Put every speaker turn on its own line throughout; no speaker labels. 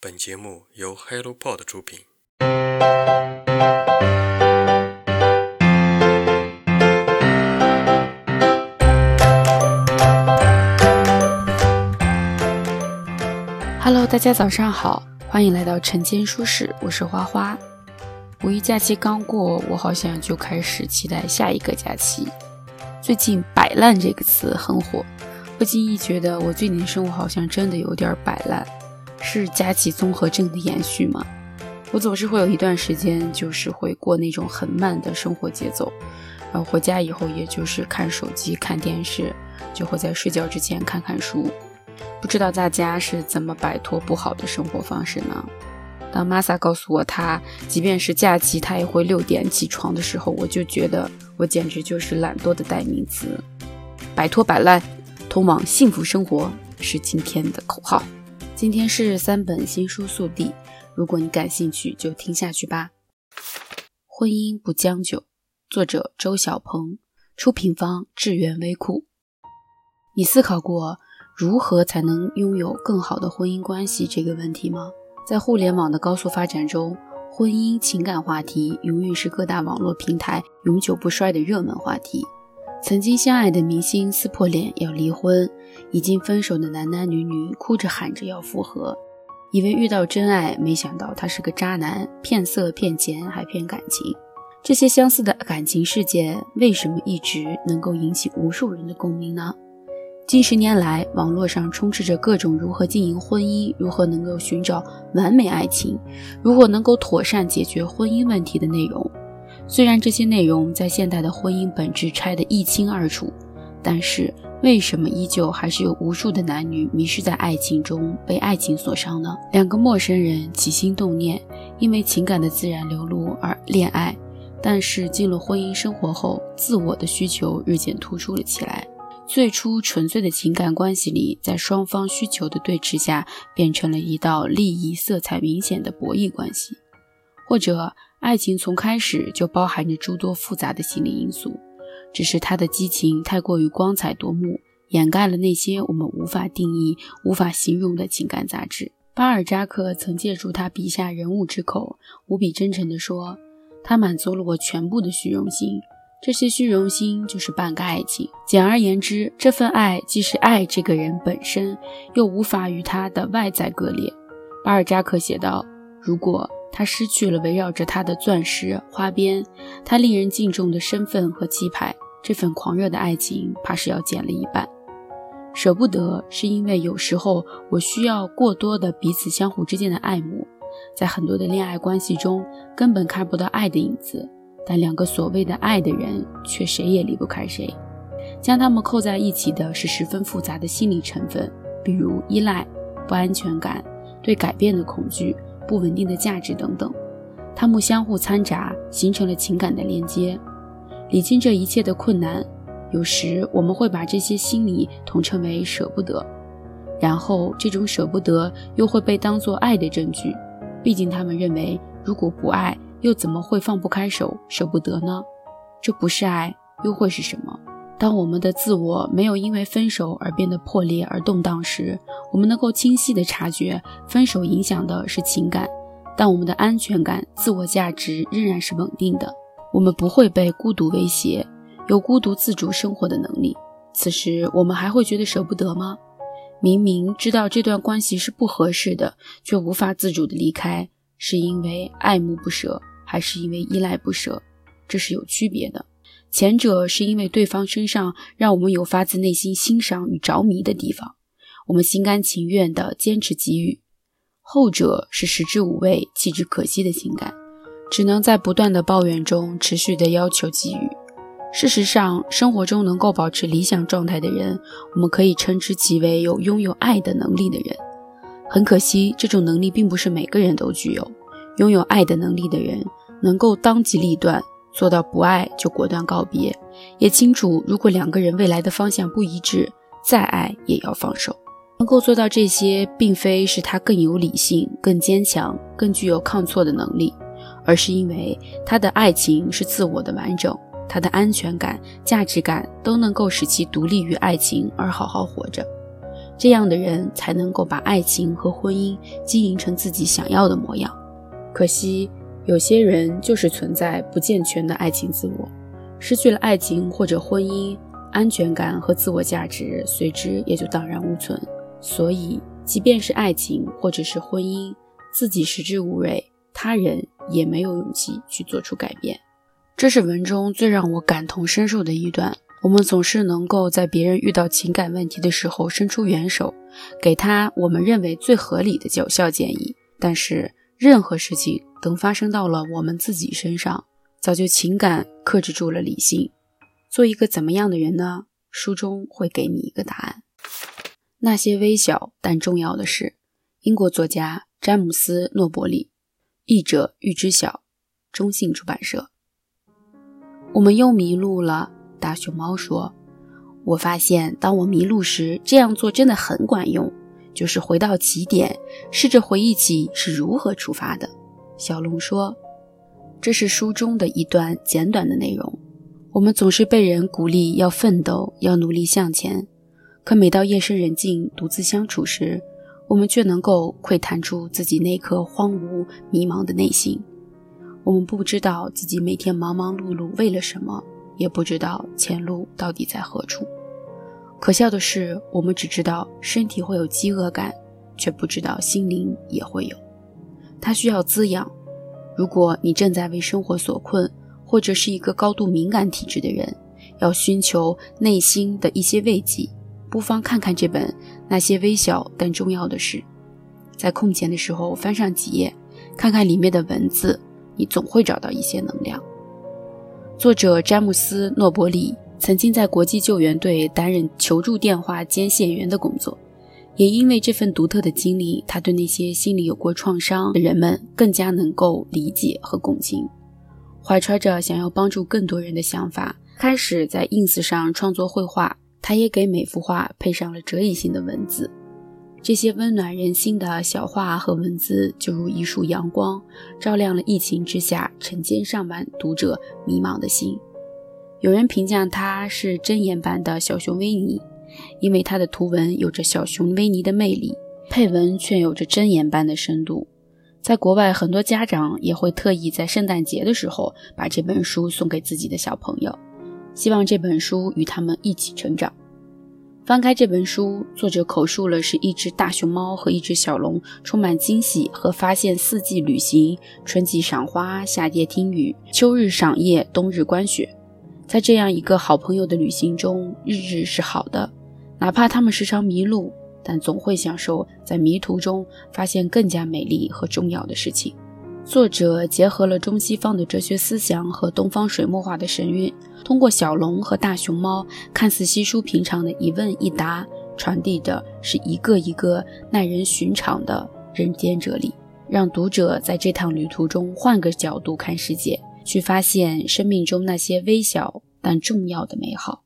本节目由 HelloPod 出品。
Hello，大家早上好，欢迎来到晨间舒适，我是花花。五一假期刚过，我好像就开始期待下一个假期。最近“摆烂”这个词很火，不经意觉得我最近生活好像真的有点摆烂，是假期综合症的延续吗？我总是会有一段时间，就是会过那种很慢的生活节奏，然后回家以后，也就是看手机、看电视，就会在睡觉之前看看书。不知道大家是怎么摆脱不好的生活方式呢？当玛莎告诉我她即便是假期她也会六点起床的时候，我就觉得我简直就是懒惰的代名词。摆脱摆烂，通往幸福生活是今天的口号。今天是三本新书速递，如果你感兴趣就听下去吧。婚姻不将就，作者周小鹏，出品方智源微库。你思考过如何才能拥有更好的婚姻关系这个问题吗？在互联网的高速发展中，婚姻情感话题永远是各大网络平台永久不衰的热门话题。曾经相爱的明星撕破脸要离婚，已经分手的男男女女哭着喊着要复合，以为遇到真爱，没想到他是个渣男，骗色骗钱还骗感情。这些相似的感情事件，为什么一直能够引起无数人的共鸣呢？近十年来，网络上充斥着各种如何经营婚姻、如何能够寻找完美爱情、如何能够妥善解决婚姻问题的内容。虽然这些内容在现代的婚姻本质拆得一清二楚，但是为什么依旧还是有无数的男女迷失在爱情中，被爱情所伤呢？两个陌生人起心动念，因为情感的自然流露而恋爱，但是进了婚姻生活后，自我的需求日渐突出了起来。最初纯粹的情感关系里，在双方需求的对峙下，变成了一道利益色彩明显的博弈关系；或者，爱情从开始就包含着诸多复杂的心理因素，只是它的激情太过于光彩夺目，掩盖了那些我们无法定义、无法形容的情感杂质。巴尔扎克曾借助他笔下人物之口，无比真诚地说：“他满足了我全部的虚荣心。”这些虚荣心就是半个爱情。简而言之，这份爱既是爱这个人本身，又无法与他的外在割裂。巴尔扎克写道：“如果他失去了围绕着他的钻石花边，他令人敬重的身份和气派，这份狂热的爱情怕是要减了一半。舍不得，是因为有时候我需要过多的彼此相互之间的爱慕，在很多的恋爱关系中，根本看不到爱的影子。”但两个所谓的爱的人，却谁也离不开谁，将他们扣在一起的是十分复杂的心理成分，比如依赖、不安全感、对改变的恐惧、不稳定的价值等等，他们相互掺杂，形成了情感的连接。理清这一切的困难，有时我们会把这些心理统称为舍不得，然后这种舍不得又会被当作爱的证据，毕竟他们认为，如果不爱。又怎么会放不开手、舍不得呢？这不是爱，又会是什么？当我们的自我没有因为分手而变得破裂而动荡时，我们能够清晰地察觉，分手影响的是情感，但我们的安全感、自我价值仍然是稳定的。我们不会被孤独威胁，有孤独自主生活的能力。此时，我们还会觉得舍不得吗？明明知道这段关系是不合适的，却无法自主地离开，是因为爱慕不舍。还是因为依赖不舍，这是有区别的。前者是因为对方身上让我们有发自内心欣赏与着迷的地方，我们心甘情愿地坚持给予；后者是食之无味，弃之可惜的情感，只能在不断的抱怨中持续的要求给予。事实上，生活中能够保持理想状态的人，我们可以称之其为有拥有爱的能力的人。很可惜，这种能力并不是每个人都具有。拥有爱的能力的人。能够当机立断做到不爱就果断告别，也清楚如果两个人未来的方向不一致，再爱也要放手。能够做到这些，并非是他更有理性、更坚强、更具有抗挫的能力，而是因为他的爱情是自我的完整，他的安全感、价值感都能够使其独立于爱情而好好活着。这样的人才能够把爱情和婚姻经营成自己想要的模样。可惜，有些人就是存在不健全的爱情自我，失去了爱情或者婚姻，安全感和自我价值随之也就荡然无存。所以，即便是爱情或者是婚姻，自己食之无味，他人也没有勇气去做出改变。这是文中最让我感同身受的一段。我们总是能够在别人遇到情感问题的时候伸出援手，给他我们认为最合理的有效建议。但是，任何事情等发生到了我们自己身上，早就情感克制住了理性。做一个怎么样的人呢？书中会给你一个答案。那些微小但重要的事。英国作家詹姆斯·诺伯里，译者玉知晓，中信出版社。我们又迷路了。大熊猫说：“我发现，当我迷路时，这样做真的很管用。就是回到起点，试着回忆起是如何出发的。”小龙说：“这是书中的一段简短的内容。我们总是被人鼓励要奋斗，要努力向前，可每到夜深人静、独自相处时，我们却能够窥探出自己那颗荒芜、迷茫的内心。我们不知道自己每天忙忙碌碌为了什么。”也不知道前路到底在何处。可笑的是，我们只知道身体会有饥饿感，却不知道心灵也会有。它需要滋养。如果你正在为生活所困，或者是一个高度敏感体质的人，要寻求内心的一些慰藉，不妨看看这本《那些微小但重要的事》。在空闲的时候翻上几页，看看里面的文字，你总会找到一些能量。作者詹姆斯·诺伯里曾经在国际救援队担任求助电话接线员的工作，也因为这份独特的经历，他对那些心里有过创伤的人们更加能够理解和共情。怀揣着想要帮助更多人的想法，开始在 ins 上创作绘画。他也给每幅画配上了哲理性的文字。这些温暖人心的小画和文字，就如一束阳光，照亮了疫情之下成千上万读者迷茫的心。有人评价它是真言版的小熊维尼，因为它的图文有着小熊维尼的魅力，配文却有着真言般的深度。在国外，很多家长也会特意在圣诞节的时候把这本书送给自己的小朋友，希望这本书与他们一起成长。翻开这本书，作者口述了是一只大熊猫和一只小龙充满惊喜和发现四季旅行：春季赏花，夏夜听雨，秋日赏叶，冬日观雪。在这样一个好朋友的旅行中，日日是好的，哪怕他们时常迷路，但总会享受在迷途中发现更加美丽和重要的事情。作者结合了中西方的哲学思想和东方水墨画的神韵，通过小龙和大熊猫看似稀疏平常的一问一答，传递的是一个一个耐人寻常的人间哲理，让读者在这趟旅途中换个角度看世界，去发现生命中那些微小但重要的美好。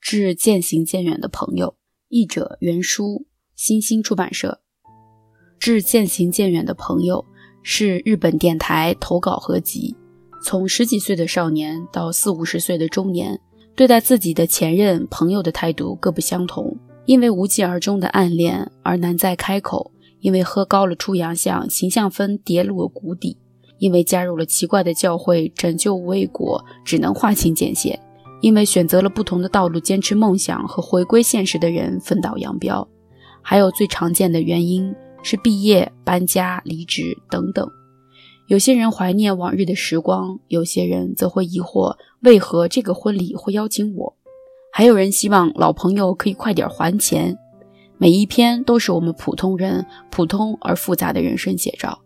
致渐行渐远的朋友，译者袁书，新星出版社。致渐行渐远的朋友。是日本电台投稿合集。从十几岁的少年到四五十岁的中年，对待自己的前任朋友的态度各不相同。因为无疾而终的暗恋而难再开口；因为喝高了出洋相，形象分跌落谷底；因为加入了奇怪的教会拯救无畏果，只能划清界限；因为选择了不同的道路，坚持梦想和回归现实的人分道扬镳。还有最常见的原因。是毕业、搬家、离职等等。有些人怀念往日的时光，有些人则会疑惑为何这个婚礼会邀请我。还有人希望老朋友可以快点还钱。每一篇都是我们普通人普通而复杂的人生写照。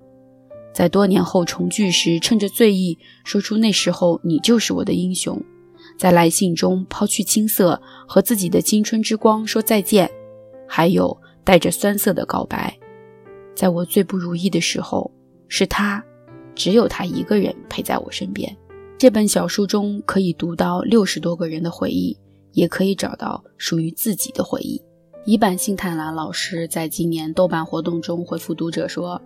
在多年后重聚时，趁着醉意说出那时候你就是我的英雄。在来信中抛去青涩，和自己的青春之光说再见。还有带着酸涩的告白。在我最不如意的时候，是他，只有他一个人陪在我身边。这本小书中可以读到六十多个人的回忆，也可以找到属于自己的回忆。乙坂幸太郎老师在今年豆瓣活动中回复读者说：“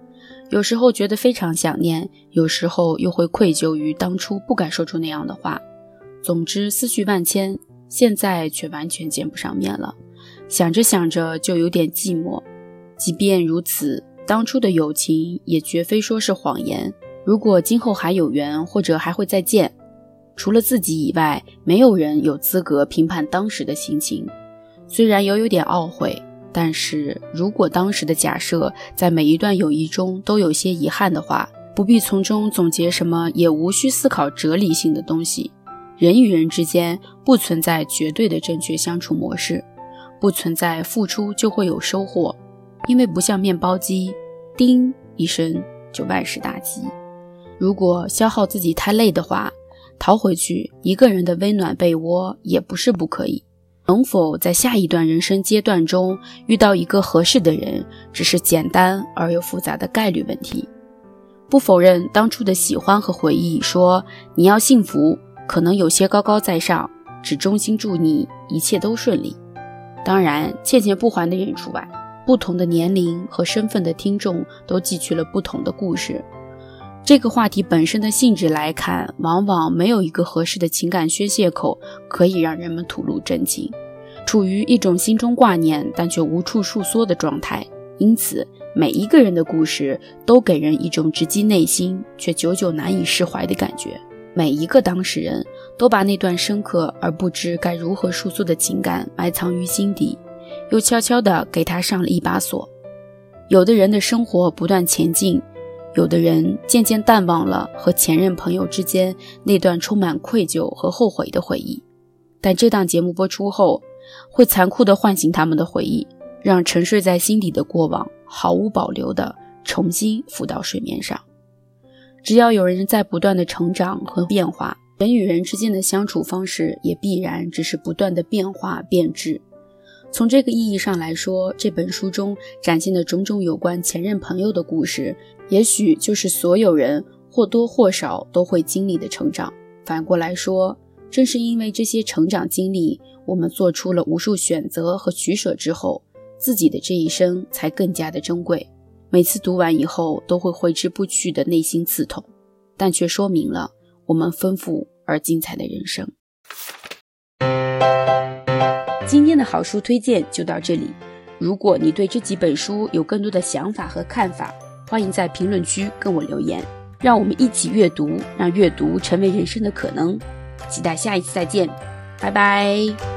有时候觉得非常想念，有时候又会愧疚于当初不敢说出那样的话。总之思绪万千，现在却完全见不上面了。”想着想着就有点寂寞。即便如此，当初的友情也绝非说是谎言。如果今后还有缘，或者还会再见，除了自己以外，没有人有资格评判当时的心情。虽然有有点懊悔，但是如果当时的假设在每一段友谊中都有些遗憾的话，不必从中总结什么，也无需思考哲理性的东西。人与人之间不存在绝对的正确相处模式，不存在付出就会有收获，因为不像面包机，叮一声就万事大吉。如果消耗自己太累的话，逃回去一个人的温暖被窝也不是不可以。能否在下一段人生阶段中遇到一个合适的人，只是简单而又复杂的概率问题。不否认当初的喜欢和回忆，说你要幸福，可能有些高高在上，只衷心祝你一切都顺利。当然，欠钱不还的人除外。不同的年龄和身份的听众都寄去了不同的故事。这个话题本身的性质来看，往往没有一个合适的情感宣泄口可以让人们吐露真情，处于一种心中挂念但却无处诉说的状态。因此，每一个人的故事都给人一种直击内心却久久难以释怀的感觉。每一个当事人都把那段深刻而不知该如何诉说的情感埋藏于心底，又悄悄地给他上了一把锁。有的人的生活不断前进。有的人渐渐淡忘了和前任朋友之间那段充满愧疚和后悔的回忆，但这档节目播出后，会残酷地唤醒他们的回忆，让沉睡在心底的过往毫无保留地重新浮到水面上。只要有人在不断的成长和变化，人与人之间的相处方式也必然只是不断的变化变质。从这个意义上来说，这本书中展现的种种有关前任朋友的故事，也许就是所有人或多或少都会经历的成长。反过来说，正是因为这些成长经历，我们做出了无数选择和取舍之后，自己的这一生才更加的珍贵。每次读完以后，都会挥之不去的内心刺痛，但却说明了我们丰富而精彩的人生。今天的好书推荐就到这里。如果你对这几本书有更多的想法和看法，欢迎在评论区跟我留言，让我们一起阅读，让阅读成为人生的可能。期待下一次再见，拜拜。